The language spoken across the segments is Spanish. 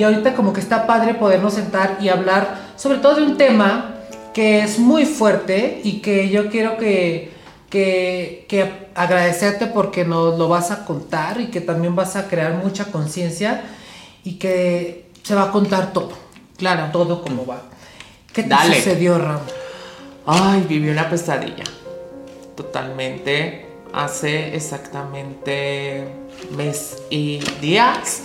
Y ahorita como que está padre podernos sentar y hablar sobre todo de un tema que es muy fuerte y que yo quiero que, que, que agradecerte porque nos lo vas a contar y que también vas a crear mucha conciencia y que se va a contar todo. Claro. Todo como va. ¿Qué te Dale. sucedió, Ram? Ay, viví una pesadilla. Totalmente. Hace exactamente mes y días.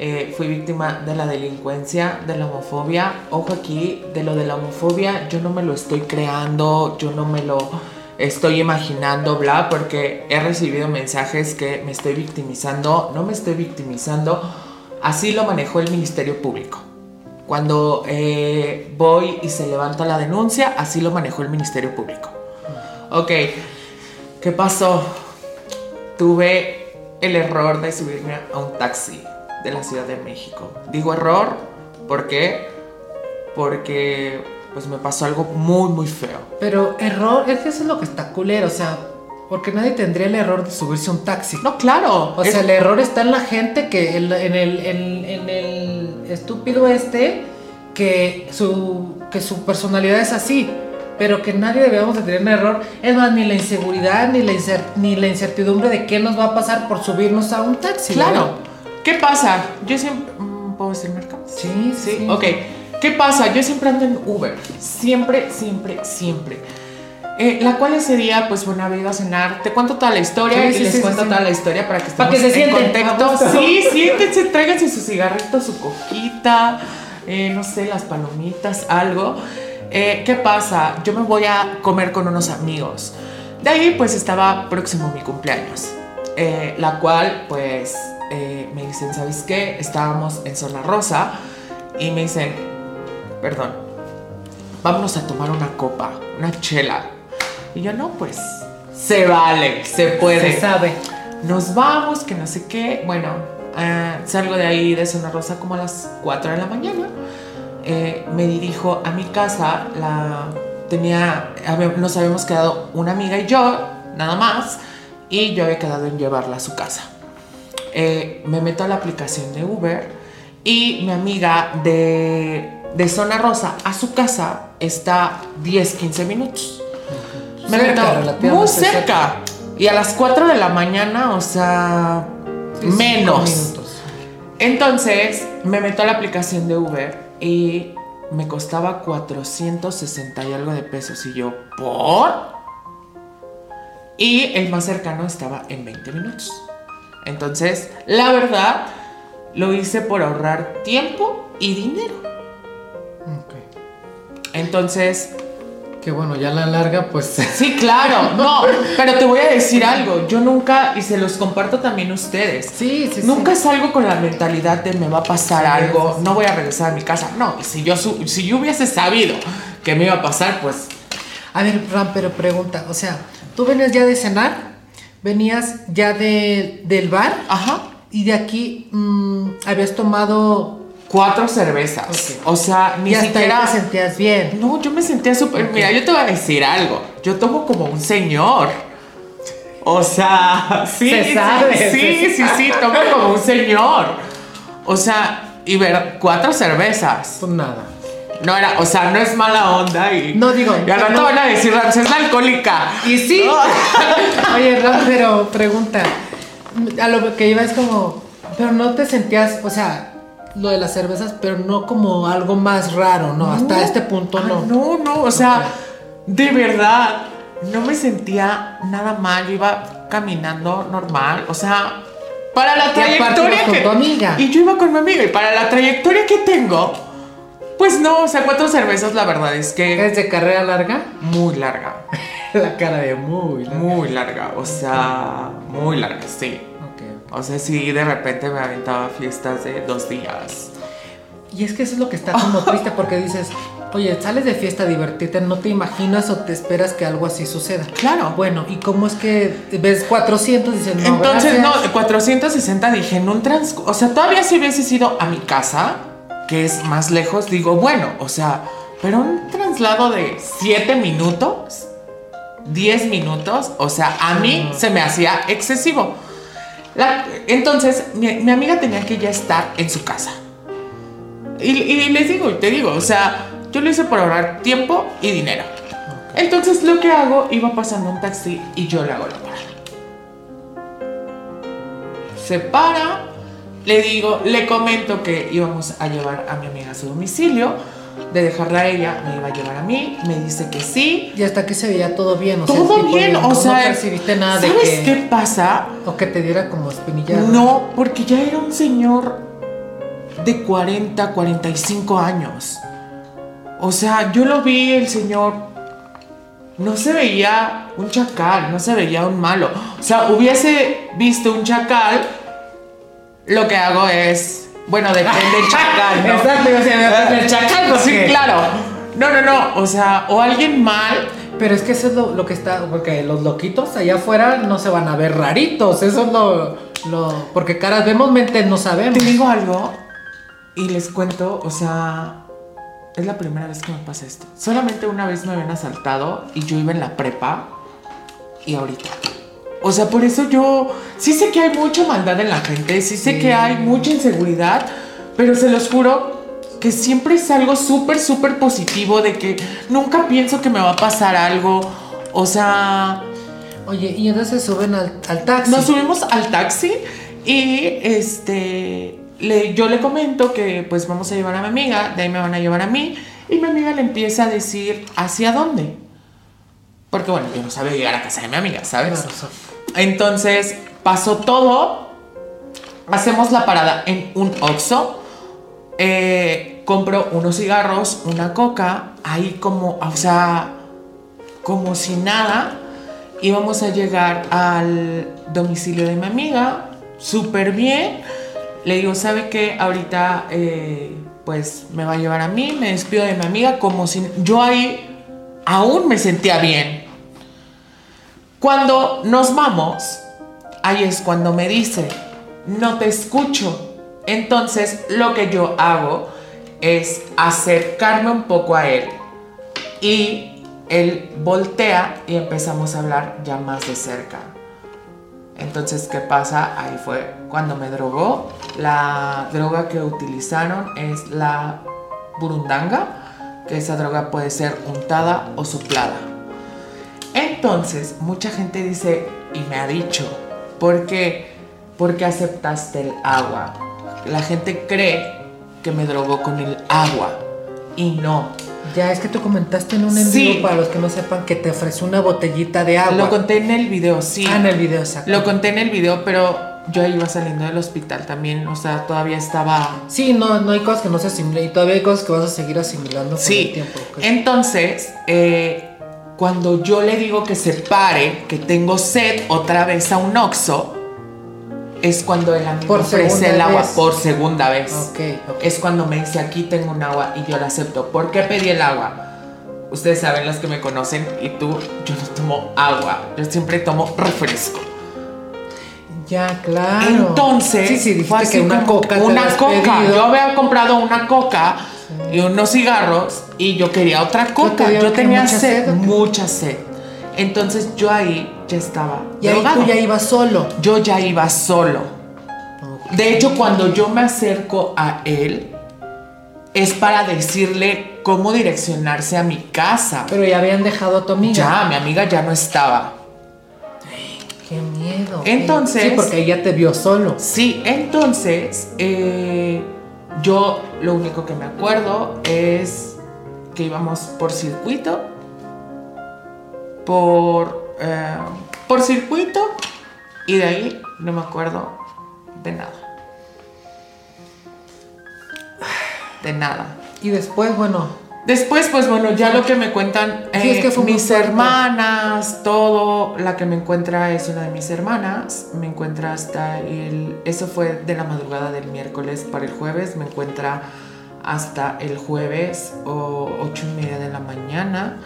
Eh, fui víctima de la delincuencia, de la homofobia. Ojo aquí, de lo de la homofobia, yo no me lo estoy creando, yo no me lo estoy imaginando, bla, porque he recibido mensajes que me estoy victimizando. No me estoy victimizando. Así lo manejó el Ministerio Público. Cuando eh, voy y se levanta la denuncia, así lo manejó el Ministerio Público. Ok, ¿qué pasó? Tuve el error de subirme a un taxi de la Ciudad de México. Digo error, ¿por qué? Porque pues me pasó algo muy, muy feo. Pero error, es que eso es lo que está culero, o sea, porque nadie tendría el error de subirse a un taxi. No, claro. O es- sea, el error está en la gente que el- en, el, en- en el estúpido este que su, que su personalidad es así, pero que nadie debemos de tener un error. Es más, ni la inseguridad ni la, ni la incertidumbre de qué nos va a pasar por subirnos a un taxi. Claro. ¿verdad? ¿Qué pasa? Yo siempre... mm, ¿Puedo decir marca? Sí, sí, sí. Ok. ¿Qué pasa? Yo siempre ando en Uber. Siempre, siempre, siempre. Eh, la cual ese día, pues bueno, había ido a cenar. Te cuento toda la historia Sí, y sí, les sí, cuento toda la historia para que Para que se en sienten, a contexto. Sí, siéntense, tráiganse su cigarrito, su coquita, eh, no sé, las palomitas, algo. Eh, ¿Qué pasa? Yo me voy a comer con unos amigos. De ahí, pues estaba próximo mi cumpleaños. la cual, pues, eh, me dicen, ¿sabes qué? Estábamos en Zona Rosa y me dicen, perdón, vámonos a tomar una copa, una chela. Y yo, no, pues, se vale, se puede. Se sabe. Nos vamos, que no sé qué. Bueno, eh, salgo de ahí de Zona Rosa como a las 4 de la mañana. Eh, me dirijo a mi casa. La tenía, nos habíamos quedado una amiga y yo, nada más. Y yo había quedado en llevarla a su casa. Eh, me meto a la aplicación de Uber y mi amiga de, de Zona Rosa a su casa está 10, 15 minutos. Me Cerca, meto muy cerca. cerca. Y a las 4 de la mañana, o sea, Sí, menos. Entonces me meto a la aplicación de Uber y me costaba 460 y algo de pesos. Y yo, ¿por? Y el más cercano estaba en 20 minutos. Entonces, la verdad, lo hice por ahorrar tiempo y dinero. Ok. Entonces, Que bueno, ya a la larga, pues. Sí, claro, no, pero te voy a decir algo, yo nunca, y se los comparto también a ustedes, Sí, sí, sí. nunca salgo con la mentalidad de me va a pasar Sí, algo, sí, no voy a regresar a mi casa, no, y si yo, si yo hubiese sabido que me iba a pasar, pues A ver, Ram, pero pregunta, o sea, tú venías ya de cenar, venías ya de, del bar Ajá. y de aquí mm, habías tomado Cuatro cervezas. O sea, ni y hasta siquiera. te sentías bien. No, yo me sentía súper. Mira, yo te voy a decir algo. Yo tomo como un señor. O sea, sí. Se sí, sabe, Sí, se sí, sí, tomo como un señor. O sea, y ver, cuatro cervezas. Pues nada. No era, o sea, no es mala onda y. No, digo, Y al rato no. van a decir, Ramsés es la alcohólica. Y sí. No. Oye, Ram, pero pregunta, a lo que iba es como, pero no te sentías, o sea, lo de las cervezas, pero no como algo más raro, ¿no? Hasta este punto Ah, no. No, no, o sea, de verdad, no me sentía nada mal. Yo iba caminando normal, o sea, para la trayectoria con que. tu amiga. Y yo iba con mi amiga, y para la trayectoria que tengo, pues no, o sea, cuatro cervezas, la verdad es que ¿Es de carrera larga? muy larga, La cara de muy larga. muy larga, o sea, muy larga, sí. Ok. O sea, sí, de repente me aventaba fiestas de dos días. Y es que eso es lo que está como triste porque dices, oye, sales de fiesta a divertirte, no te imaginas o te esperas que algo así suceda. Claro. Bueno, ¿y cómo es que ves 400 y dices, no, Entonces, gracias"? no, 460 dije en un transcurso. O sea, todavía si hubiese ido a mi casa, que es más lejos, digo, bueno, o sea, pero un traslado de 7 minutos, 10 minutos, o sea, a mí se me hacía excesivo. La- entonces, mi, mi amiga tenía que ya estar en su casa. Y, y les digo, y te digo, o sea, yo lo hice por ahorrar tiempo y dinero. Entonces lo que hago, iba pasando un taxi y yo le hago la parada. Se para, le digo, le comento que íbamos a llevar a mi amiga a su domicilio, de dejarla a ella, me iba a llevar a mí, me dice que sí. Y hasta aquí se veía todo bien, o sea, Todo tipo, bien, no, o no sea, percibiste nada de ¿sabes que, qué pasa? o que te diera como espinilla. No, porque ya era un señor de 40, 45 años. O sea, yo lo vi, el señor no se veía un chacal, no se veía un malo. O sea, hubiese visto un chacal, lo que hago es, bueno, depende del chacal, ¿no? Exacto, o sea, depende del chacal, Sí, claro. No, no, no, o sea, o alguien mal, Pero es que eso es lo, lo que está, porque los loquitos allá afuera no se van a ver raritos, eso es lo, lo porque caras vemos, mentes no sabemos. Te digo algo y les cuento, o sea, es la primera vez que me pasa esto. Solamente una vez me habían asaltado y yo iba en la prepa y ahorita. O sea, por eso yo sí sé que hay mucha maldad en la gente, sí sé Sí. que hay mucha inseguridad, pero se los juro que siempre es algo súper, súper positivo de que nunca pienso que me va a pasar algo. O sea, Oye, y entonces suben al, al taxi. nos subimos al taxi y este le, yo le comento que pues vamos a llevar a mi amiga, de ahí me van a llevar a mí y mi amiga le empieza a decir hacia dónde. Porque bueno, yo no sabía llegar a casa de mi amiga, ¿sabes? Entonces pasó todo, hacemos la parada en un Oxxo, eh, compro unos cigarros, una coca, ahí como, o sea, como si nada, íbamos a llegar al domicilio de mi amiga, súper bien. Le digo, ¿sabe qué? Ahorita, eh, pues me va a llevar a mí, me despido de mi amiga, como si yo ahí aún me sentía bien. Cuando nos vamos, ahí es cuando me dice, no te escucho. Entonces lo que yo hago es acercarme un poco a él y él voltea y empezamos a hablar ya más de cerca. Entonces, ¿qué pasa? Ahí fue cuando me drogó. La droga que utilizaron es la burundanga, que esa droga puede ser untada o soplada. Entonces, mucha gente dice, y me ha dicho, ¿por qué? Porque aceptaste el agua. La gente cree que me drogó con el agua y no. Ya es que tú comentaste en un en Sí. vivo, para los que no sepan, que te ofreció una botellita de agua. Lo conté en el video, sí. Ah, en el video, exacto. Lo conté en el video, pero yo iba saliendo del hospital también, o sea, todavía estaba... Sí, no, no hay cosas que no se asimilen y todavía hay cosas que vas a seguir asimilando con el Sí, tiempo. ok. entonces, eh, cuando yo le digo que se pare, que tengo sed otra vez a un oxo, es cuando él a mí Por me ofrece el agua vez. por segunda vez. Ok, ok. Es cuando me dice, aquí tengo un agua y yo la acepto. ¿Por qué pedí el agua? Ustedes saben los que me conocen y tú, yo no tomo agua, yo siempre tomo refresco. Ya, claro. Entonces, sí, sí, dijiste que una coca. te Una coca. pedido. Yo había comprado una coca y unos cigarros y yo quería otra coca. te Yo tenía mucha sed, mucha sed. Entonces yo ahí ya estaba. Y ahí tú ya ibas solo. Yo ya iba solo. De hecho, cuando yo me acerco a él, es para decirle cómo direccionarse a mi casa. Pero ya habían dejado a tu amiga. Ya, mi amiga ya no estaba. Qué miedo. Entonces- Sí, porque ella te vio solo. Sí, entonces eh, yo lo único que me acuerdo es que íbamos por circuito, por, eh, por circuito y de ahí no me acuerdo de nada. De nada. Y después, bueno, Después, pues bueno, ya lo que me cuentan Sí, es eh, que fue muy mis hermanas, todo, la que me encuentra es una de mis hermanas, me encuentra hasta el, eso fue de la madrugada del miércoles para el jueves, me encuentra hasta el jueves o ocho y media de la mañana,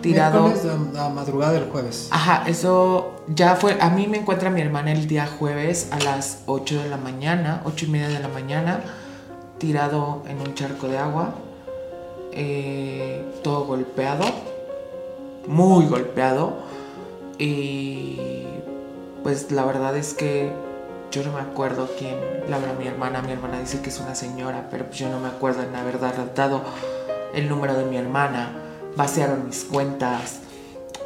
tirado. miércoles a, a madrugada del jueves. Ajá, eso ya fue, a mí me encuentra mi hermana el día jueves a las 8 de la mañana, ocho y media de la mañana, tirado en un charco de agua, eh, todo golpeado, muy golpeado. Y pues la verdad es que yo no me acuerdo quién le habló a mi hermana. Mi hermana dice que es una señora, pero yo no me acuerdo en haber dado el número de mi hermana. Vaciaron mis cuentas.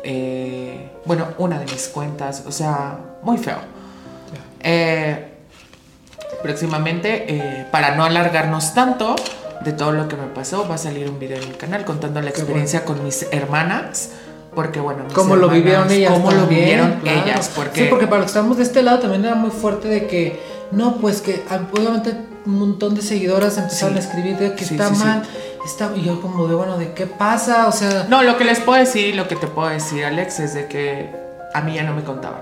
Eh, bueno, una de mis cuentas. O sea, muy feo. Eh, próximamente, eh, para no alargarnos tanto de todo lo que me pasó, va a salir un video en mi canal contando la experiencia con mis hermanas. Porque bueno, cómo lo vivieron ellas. Cómo lo vivieron ellas. Porque... Sí, porque para los que estamos de este lado también era muy fuerte de que, no, pues que ah, obviamente un montón de seguidoras empezaron a escribir de que está mal. Está, y yo como de, bueno, ¿de qué pasa? O sea... No, lo que les puedo decir, lo que te puedo decir, Alex, es de que a mí ya no me contaban.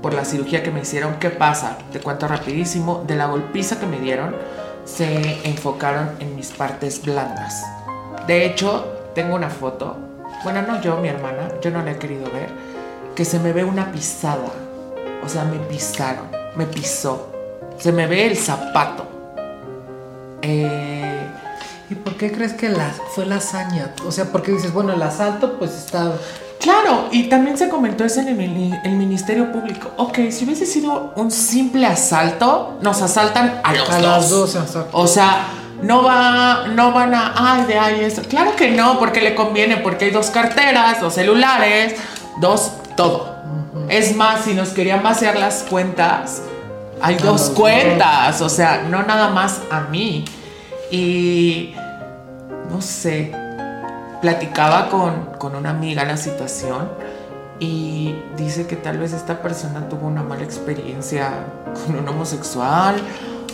Por la cirugía que me hicieron, ¿qué pasa? Te cuento rapidísimo. De la golpiza que me dieron, se enfocaron en mis partes blandas. De hecho, tengo una foto bueno, no yo, mi hermana, yo no la he querido ver, que se me ve una pisada. O sea, me pisaron, me pisó. Se me ve el zapato. Eh, ¿Y por qué crees que la, fue la hazaña? O sea, porque dices, bueno, el asalto pues está... Claro, y también se comentó eso en el, Ministerio Público. Ok, si hubiese sido un simple asalto, nos asaltan a los a dos. las dos. O sea, no va, no van a, ay, de ahí eso. Claro que no, porque le conviene, porque hay dos carteras, dos celulares, dos, todo. Es más, si nos querían vaciar las cuentas, hay dos cuentas, o sea, no nada más a mí. Y no sé, platicaba con, con una amiga la situación y dice que tal vez esta persona tuvo una mala experiencia con un homosexual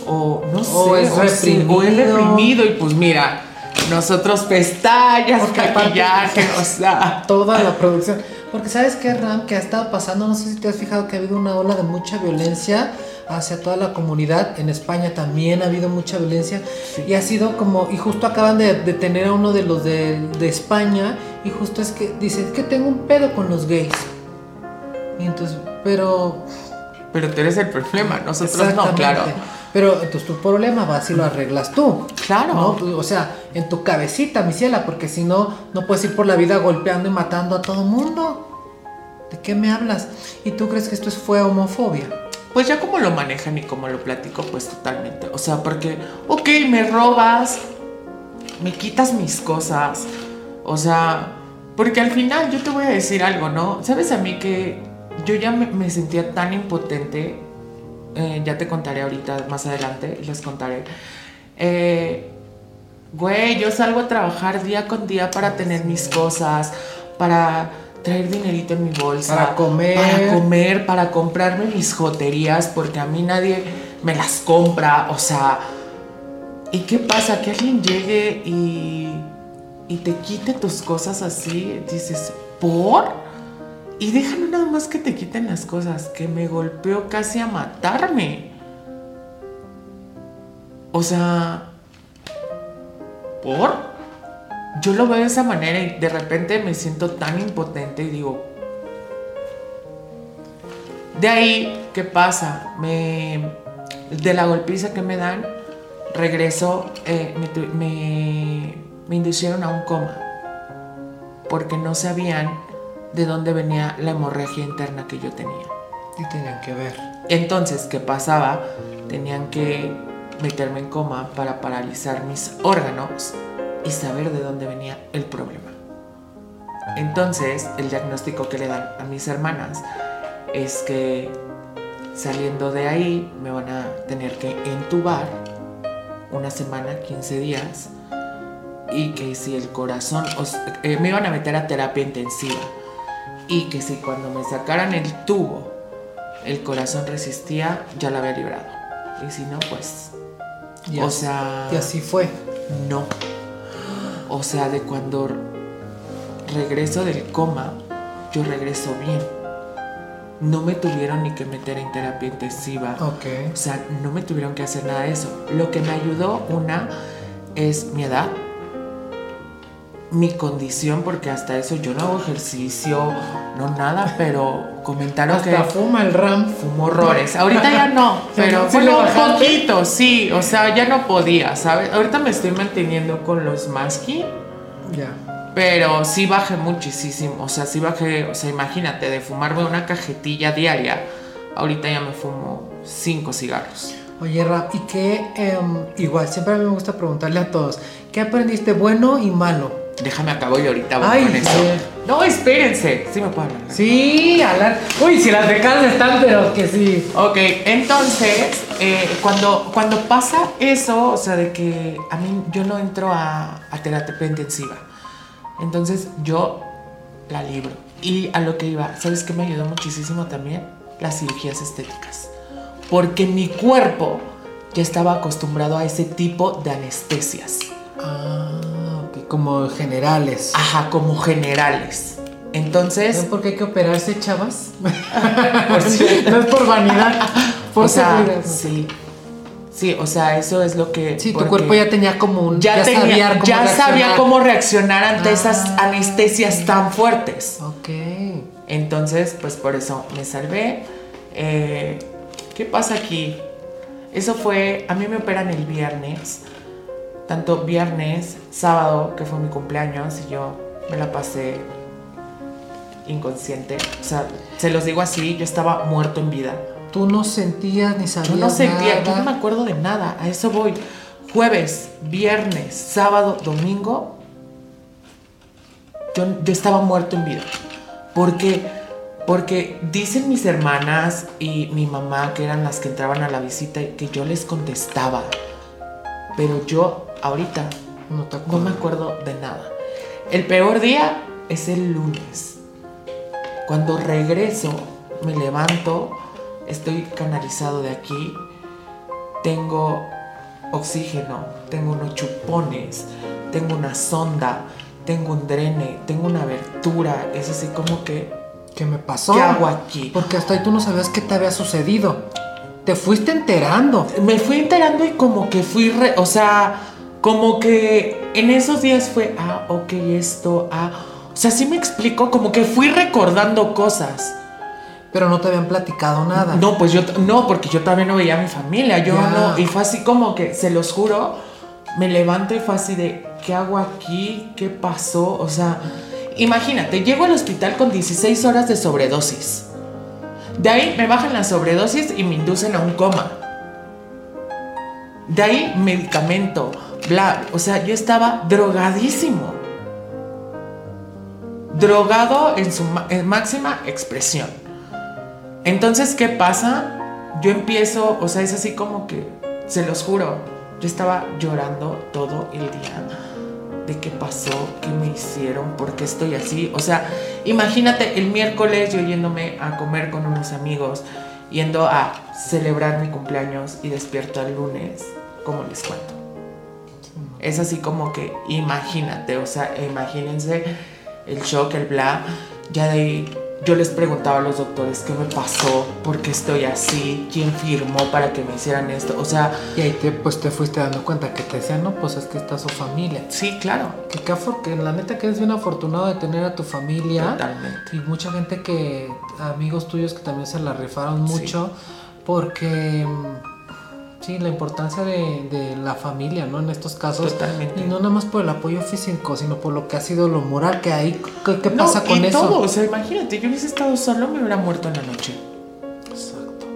o no sé, o es, reprimido. y pues mira, nosotros pestañas, maquillaje, o sea, toda la producción. Porque sabes qué, Ram, que ha estado pasando, no sé si te has fijado que ha habido una ola de mucha violencia hacia toda la comunidad. En España también ha habido mucha violencia. Y ha sido como, y justo acaban de detener a uno de los de, de España, y justo es que dice, que tengo un pedo con los gays. Y entonces, pero... Pero tú eres el problema, nosotros no, claro. Pero entonces tu problema vas y lo arreglas tú. Claro. O sea, en tu cabecita, mi ciela, porque si no, no puedes ir por la vida golpeando y matando a todo mundo. ¿De qué me hablas? ¿Y tú crees que esto fue homofobia? Pues ya como lo manejan y como lo platico, pues totalmente. O sea, porque, ok, me robas, me quitas mis cosas. O sea, porque al final yo te voy a decir algo, ¿no? Sabes a mí que yo ya me, me sentía tan impotente eh, ya te contaré ahorita más adelante, les contaré. Eh, güey, yo salgo a trabajar día con día para tener mis cosas, para traer dinerito en mi bolsa. Para comer. Para comer, para comprarme mis joterías, porque a mí nadie me las compra. O sea, ¿y qué pasa? Que alguien llegue y, y te quite tus cosas así. Dices, ¿por? Y déjame nada más que te quiten las cosas, que me golpeó casi a matarme. O sea, ¿por? Yo lo veo de esa manera y de repente me siento tan impotente y digo, de ahí, ¿qué pasa? Me, de la golpiza que me dan, regreso, eh, me, me inducieron a un coma, porque no sabían de dónde venía la hemorragia interna que yo tenía. Y tenían que ver. Entonces, ¿qué pasaba? Tenían que meterme en coma para paralizar mis órganos y saber de dónde venía el problema. Entonces, el diagnóstico que le dan a mis hermanas es que saliendo de ahí me van a tener que entubar una semana, 15 días, y que si el corazón, eh, me iban a meter a terapia intensiva y que si cuando me sacaran el tubo el corazón resistía, ya la había librado. Y si no, pues... o sea... Y así fue. No. O sea, de cuando regreso del coma, yo regreso bien. No me tuvieron ni que meter en terapia intensiva. Ok. O sea, no me tuvieron que hacer nada de eso. Lo que me ayudó, una, es mi edad. Mi condición, porque hasta eso yo no hago ejercicio, no nada, pero comentaron Hasta que fuma el RAM. fumo horrores. Ahorita ya no, pero Sí un poquito, sí, o sea, ya no podía, ¿sabes? Ahorita me estoy manteniendo con los Masky, Ya. pero sí bajé muchísimo, o sea, sí bajé, o sea, imagínate, de fumarme una cajetilla diaria, ahorita ya me fumo cinco cigarros. Oye, Rap, ¿y qué? em, igual, siempre a mí me gusta preguntarle a todos, ¿qué aprendiste bueno y malo? Déjame acabo y ahorita voy Ay, con eso. No, espérense, sí me puedo hablar. Sí, hablar. Uy, si las becas están, pero que sí. Ok, entonces, eh, cuando, cuando pasa eso, o sea, de que a mí yo no entro a, a terapia intensiva, entonces yo la libro. Y a lo que iba, ¿sabes qué me ayudó muchísimo también? Las cirugías estéticas. Porque mi cuerpo ya estaba acostumbrado a ese tipo de anestesias. Ah, ok, como generales. Ajá, como generales. Entonces, ¿Saben por qué hay que operarse, chavas? por cierto, no es por vanidad, por o sea, sí. Sí, o sea, eso es lo que... Sí, tu cuerpo ya tenía como un. ya, tenía- sabía cómo ya sabía cómo reaccionar ante Ah. esas anestesias tan fuertes. Ok. Entonces, pues por eso me salvé. Eh, ¿Qué pasa aquí? Eso fue, a mí me operan el viernes, tanto viernes, sábado, que fue mi cumpleaños, y yo me la pasé inconsciente. O sea, se los digo así, yo estaba muerto en vida. Tú no sentías ni sabías Yo no sentía, yo no me acuerdo de nada, a eso voy. Jueves, viernes, sábado, domingo, yo, yo estaba muerto en vida. Porque, porque dicen mis hermanas y mi mamá, que eran las que entraban a la visita, que yo les contestaba. Pero yo ahorita No te no acuerdas. me acuerdo de nada. El peor día es el lunes. Cuando regreso, me levanto, estoy canalizado de aquí, tengo oxígeno, tengo unos chupones, tengo una sonda, tengo un drene, tengo una abertura. Es así como que, ¿Qué me pasó? ¿qué hago aquí? Porque hasta ahí tú no sabías qué te había sucedido. Te fuiste enterando. me fui enterando y como que fui, re- o sea, como que en esos días fue, ah, ok, esto, ah, o sea, sí me explico, como que fui recordando cosas. Pero no te habían platicado nada. No, pues yo, no, porque yo también no veía a mi familia, yo no, y fue así como que, se los juro, me levanto y fue así de, ¿qué hago aquí? ¿Qué pasó? O sea, imagínate, llego al hospital con 16 horas de sobredosis. De ahí me bajan la sobredosis y me inducen a un coma. De ahí medicamento, bla, o sea, yo estaba drogadísimo. Drogado en su máxima expresión. Entonces, ¿qué pasa? Yo empiezo, o sea, es así como que, se los juro, yo estaba llorando todo el día de qué pasó, qué me hicieron, por qué estoy así. O sea, imagínate el miércoles yo yéndome a comer con unos amigos, yendo a celebrar mi cumpleaños y despierto el lunes, ¿cómo les cuento? Es así como que imagínate, o sea, imagínense el shock, el bla. Ya de ahí yo les preguntaba a los doctores qué me pasó, por qué estoy así, quién firmó para que me hicieran esto. O sea, Y ahí te, pues te fuiste dando cuenta que te decían, no, pues es que está su familia. sí, claro. Que, afor- que la neta que eres bien afortunado de tener a tu familia. Totalmente. Y mucha gente que, amigos tuyos que también se la rifaron Sí. mucho. Porque, mm, sí, la importancia de, de la familia, ¿no? En estos casos. Totalmente. Y no nada más por el apoyo físico, sino por lo que ha sido lo moral que hay. ¿Qué, qué No, pasa con y eso? todo, o sea, imagínate, yo hubiese estado solo, me hubiera muerto en la noche. Exacto.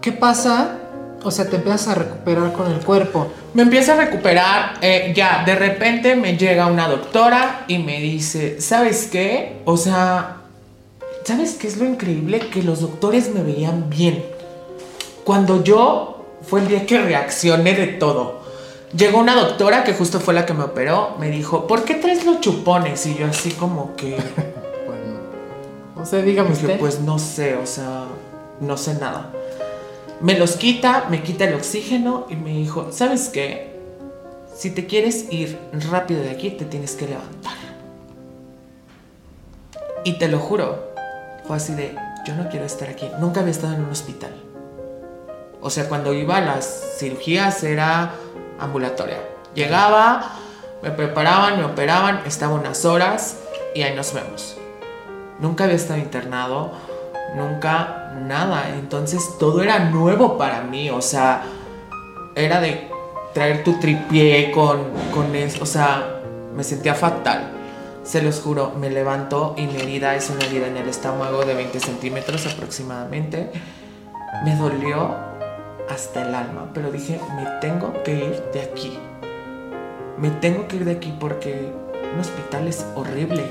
¿Qué pasa? O sea, te empiezas a recuperar con el cuerpo. Me empiezo a recuperar, eh, ya, de repente me llega una doctora y me dice, ¿sabes qué? O sea, ¿sabes qué es lo increíble? Que los doctores me veían bien. Cuando yo, fue el día que reaccioné de todo. Llegó una doctora que justo fue la que me operó, me dijo, ¿por qué traes los chupones? Y yo así como que... Bueno, no sé, dígame Dije, usted. pues no sé, o sea, no sé nada. Me los quita, me quita el oxígeno y me dijo, ¿sabes qué? Si te quieres ir rápido de aquí, te tienes que levantar. Y te lo juro, fue así de, yo no quiero estar aquí. Nunca había estado en un hospital. O sea, cuando iba a las cirugías era ambulatoria. Llegaba, Me preparaban, me operaban, estaba unas horas y ahí nos vemos. Nunca había estado internado, nunca nada. Entonces todo era nuevo para mí, o sea, era de traer tu tripié con, con eso, o sea, me sentía fatal. Se los juro, me levanto y mi herida es una herida en el estómago de 20 centímetros aproximadamente. Me dolió hasta el alma, pero dije, me tengo que ir de aquí. Me tengo que ir de aquí porque un hospital es horrible.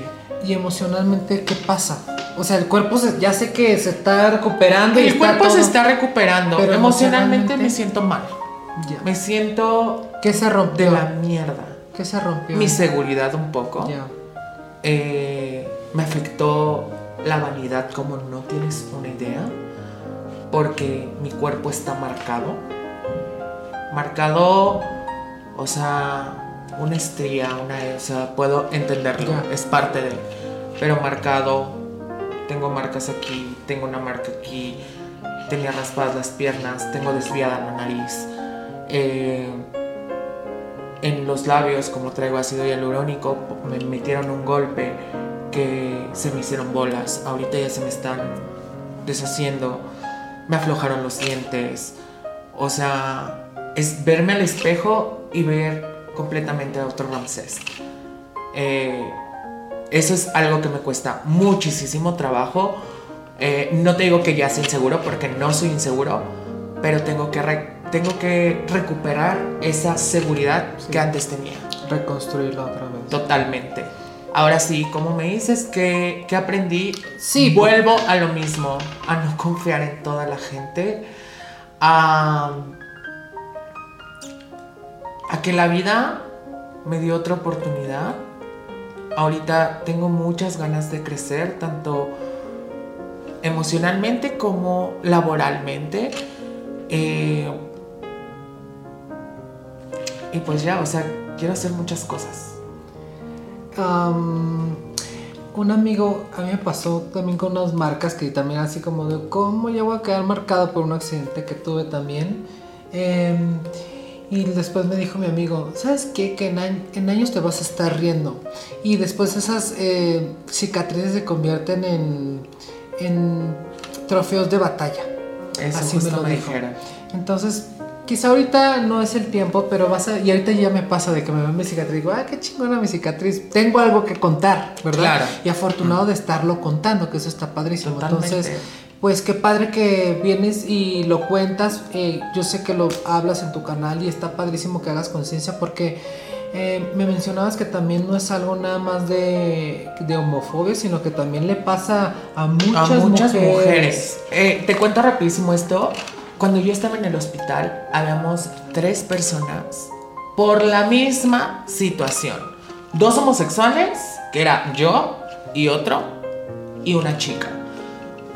Y emocionalmente, ¿qué pasa? O sea, el cuerpo se- ya sé que se está recuperando y El cuerpo se está recuperando, Pero emocionalmente emocionalmente- me siento mal. Me siento ¿Qué se rompió? de la mierda. ¿Qué se rompió? Mi seguridad un poco. Eh, me afectó la vanidad como no tienes una idea. Porque mi cuerpo está marcado. Marcado, o sea, una estría, una... O sea, puedo entenderlo, es parte de... Pero marcado, tengo marcas aquí, tengo una marca aquí, tenía raspadas las piernas, tengo desviada la nariz. eh, en los labios, como traigo ácido hialurónico, me metieron un golpe que se me hicieron bolas. Ahorita ya se me están deshaciendo. Me aflojaron los dientes. O sea, es verme al espejo y ver completamente a otro Ramsés. Eh, eso es algo que me cuesta muchísimo trabajo. Eh, no te digo que ya sea inseguro porque no soy inseguro, pero tengo que, re- tengo que recuperar esa seguridad Sí. que antes tenía. Reconstruirlo otra vez. Totalmente. Ahora sí, como me dices que, que aprendí, Sí, vuelvo a lo mismo, a no confiar en toda la gente, a, a que la vida me dio otra oportunidad. Ahorita tengo muchas ganas de crecer, tanto emocionalmente como laboralmente. Eh, y pues ya, o sea, quiero hacer muchas cosas. Un amigo, a mí me pasó también con unas marcas que también así como de cómo ya voy a quedar marcado por un accidente que tuve también. Em, y después me dijo mi amigo, ¿sabes qué? Que en, añ- en años te vas a estar riendo. Y después esas eh, cicatrices se convierten en, en trofeos de batalla. Eso Así me lo me, dijo. dijeron. Entonces, quizá ahorita no es el tiempo, pero vas a. Y ahorita ya me pasa de que me ven mi cicatriz y digo, ah, qué chingona mi cicatriz. Tengo algo que contar, ¿verdad? Claro. Y afortunado de estarlo contando, que eso está padrísimo. Totalmente. Entonces, pues qué padre que vienes y lo cuentas. eh, yo sé que lo hablas en tu canal y está padrísimo que hagas conciencia porque. eh, me mencionabas que también no es algo nada más de, de homofobia, sino que también le pasa a muchas, a muchas mujeres. mujeres. Eh, te cuento rapidísimo esto. Cuando yo estaba en el hospital, habíamos tres personas por la misma situación. Dos homosexuales, que era yo y otro, y una chica.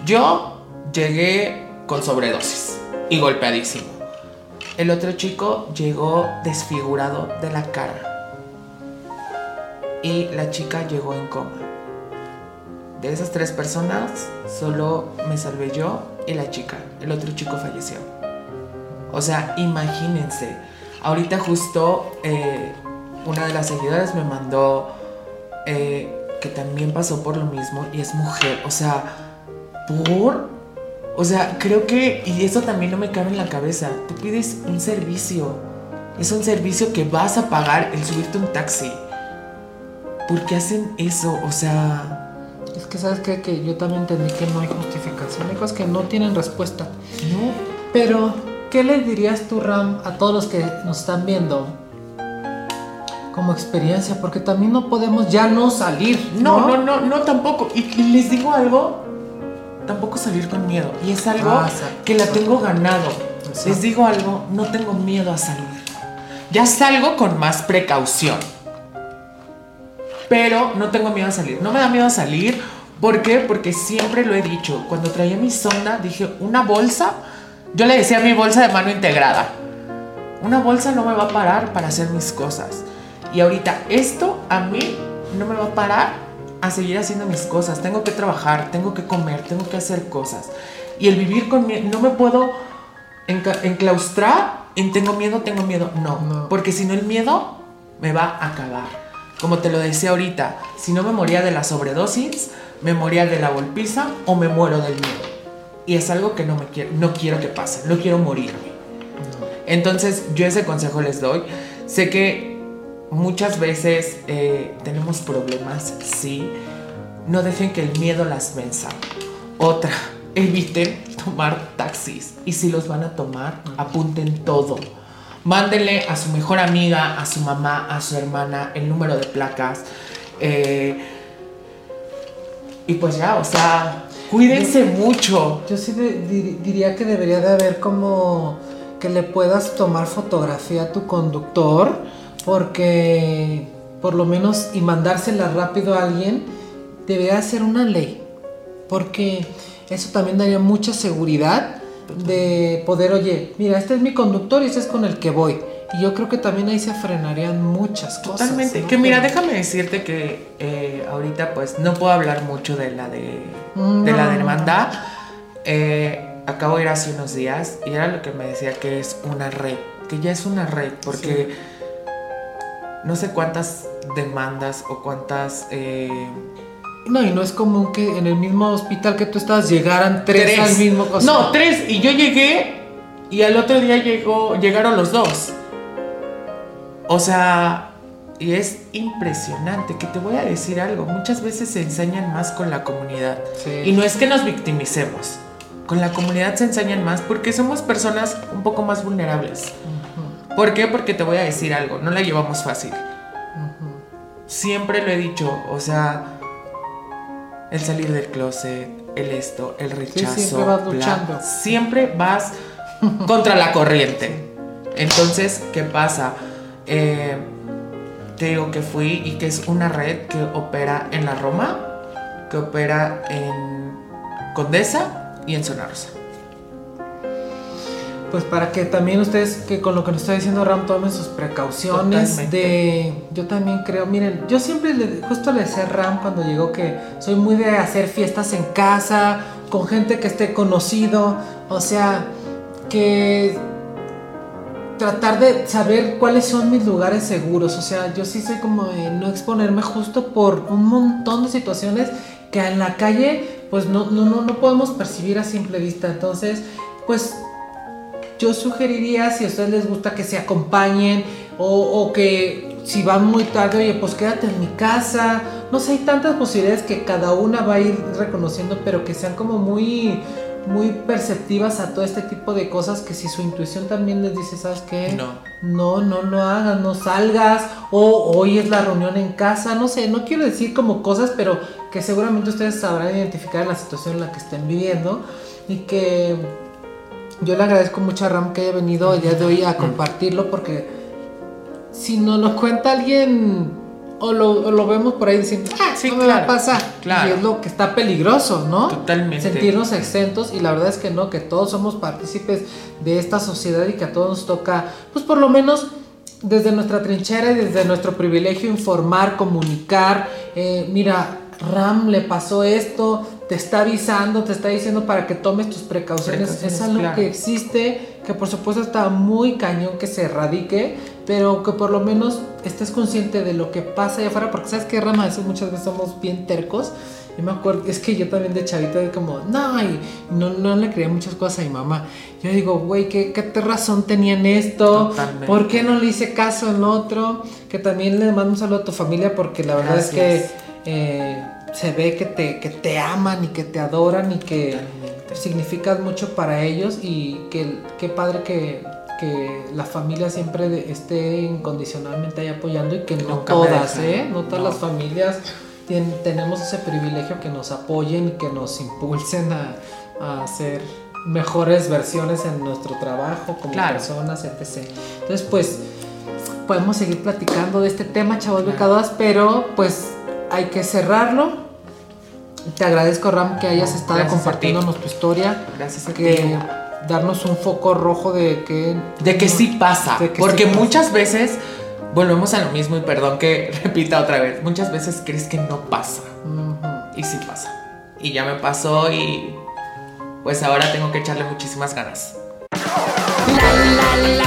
Yo llegué con sobredosis y golpeadísimo. El otro chico llegó desfigurado de la cara. Y la chica llegó en coma. De esas tres personas, solo me salvé yo y la chica. El otro chico falleció. O sea, imagínense. Ahorita justo eh, una de las seguidoras me mandó eh, que también pasó por lo mismo y es mujer. O sea, por... O sea, creo que... Y eso también no me cabe en la cabeza. Tú pides un servicio. Es un servicio que vas a pagar el subirte un taxi. ¿Por qué hacen eso? O sea... Que sabes qué? que yo también entendí que no hay justificación, hay cosas que no tienen respuesta. No, Pero, ¿qué le dirías tú, Ram, a todos los que nos están viendo como experiencia? Porque también no podemos ya no salir. No, no, no, no, tampoco. Y, y les digo algo, tampoco salir con miedo. Y es algo Ah, que la tengo ganado. Exacto. Les digo algo, no tengo miedo a salir. Ya salgo con más precaución. Pero no tengo miedo a salir. No me da miedo a salir. ¿Por qué? Porque siempre lo he dicho. Cuando traía mi sonda, dije, una bolsa. Yo le decía mi bolsa de mano integrada. Una bolsa no me va a parar para hacer mis cosas. Y ahorita esto a mí no me va a parar a seguir haciendo mis cosas. Tengo que trabajar, tengo que comer, tengo que hacer cosas. Y el vivir con miedo, no me puedo enclaustrar en tengo miedo, tengo miedo. No, No. porque si no el miedo me va a acabar. Como te lo decía ahorita, si no me moría de la sobredosis, me moría de la golpiza o me muero del miedo. Y es algo que no, me quiero, no quiero que pase, no quiero morirme. Entonces yo ese consejo les doy. Sé que muchas veces eh, tenemos problemas, sí. No dejen que el miedo las venza. Otra, eviten tomar taxis. Y si los van a tomar, apunten todo. Mándenle a su mejor amiga, a su mamá, a su hermana el número de placas. Eh, y pues ya, o sea, cuídense mucho. Yo sí de- di- diría que debería de haber como que le puedas tomar fotografía a tu conductor, porque por lo menos y mandársela rápido a alguien, debería ser una ley, porque eso también daría mucha seguridad de poder, oye, mira, este es mi conductor y este es con el que voy. Y yo creo que también ahí se frenarían muchas cosas. Totalmente. ¿no? Que mira, déjame decirte que eh, ahorita pues no puedo hablar mucho de la de, Mm, de la no. demanda. Eh, acabo de ir hace unos días y era lo que me decía que es una red, que ya es una red, porque no sé cuántas demandas o cuántas... eh, No, y no es común que en el mismo hospital que tú estás llegaran tres, al mismo o sea, No, tres. Y yo llegué y al otro día llegó, llegaron los dos. O sea, y es impresionante que te voy a decir algo. Muchas veces se ensañan más con la comunidad. Sí. Y no es que nos victimicemos. Con la comunidad se ensañan más porque somos personas un poco más vulnerables. ¿Por qué? Porque te voy a decir algo. No la llevamos fácil. Siempre lo he dicho. O sea, el salir del closet, el esto, el rechazo. siempre vas luchando. siempre vas contra la corriente. Entonces, ¿qué pasa? Eh, te digo que fui y que es una red que opera en la Roma, que opera en Condesa y en Zona Rosa. Pues para que también ustedes, que con lo que nos está diciendo Ram, tomen sus precauciones Totalmente. de... Yo también creo, miren, yo siempre, le, justo le decía a Ram cuando llegó que soy muy de hacer fiestas en casa, con gente que esté conocido, o sea, que tratar de saber cuáles son mis lugares seguros, o sea, yo sí soy como de no exponerme justo por un montón de situaciones que en la calle pues no, no, no, podemos percibir a simple vista, entonces pues yo sugeriría si a ustedes les gusta que se acompañen o, o que si van muy tarde, oye, pues quédate en mi casa. No sé, hay tantas posibilidades que cada una va a ir reconociendo, pero que sean como muy, muy perceptivas a todo este tipo de cosas que si su intuición también les dice, ¿sabes qué? No. No, no lo hagas, no salgas, o hoy es la reunión en casa, no sé, no quiero decir como cosas, pero que seguramente ustedes sabrán identificar la situación en la que estén viviendo y que yo le agradezco mucho a Ram que haya venido el día de hoy a compartirlo porque si nos lo cuenta alguien o lo, o lo vemos por ahí diciendo, ah, Sí, no me va a claro, pasar. claro. Y es lo que está peligroso, ¿no? Totalmente. Sentirnos exentos y la verdad es que no, que todos somos partícipes de esta sociedad y que a todos nos toca, pues por lo menos desde nuestra trinchera y desde nuestro privilegio informar, comunicar, eh, mira, Ram le pasó esto, te está avisando, te está diciendo para que tomes tus precauciones. Precauciones, es algo claro. que existe, que por supuesto está muy cañón que se erradique, pero que por lo menos estés consciente de lo que pasa allá afuera, porque sabes que Ram a veces muchas veces somos bien tercos. Yo me acuerdo, es que yo también de chavita de como, no, y no, no le creía muchas cosas a mi mamá. Yo digo, güey, ¿qué, ¿qué razón tenía en esto? Totalmente. ¿Por qué no le hice caso en otro? Que también le mando un saludo a tu familia porque la verdad es que Gracias. eh, se ve que te, que te aman y que te adoran y que Totalmente. significas mucho para ellos y que qué padre que, que la familia siempre esté incondicionalmente ahí apoyando y que no Nunca todas. ¿eh? No todas No. las familias tenemos ese privilegio que nos apoyen y que nos impulsen a, a hacer mejores versiones en nuestro trabajo como Claro. personas, etc. Entonces, pues, podemos seguir platicando de este tema, chavos becadoras, pero pues hay que cerrarlo. Te agradezco, Ram, que hayas estado Gracias compartiéndonos tu historia, Gracias a que ti. Darnos un foco rojo de que... De que sí pasa. Que porque sí pasa. muchas veces volvemos a lo mismo y perdón que repita otra vez. Muchas veces crees que no pasa. Y sí pasa. Y ya me pasó y pues ahora tengo que echarle muchísimas ganas. La la la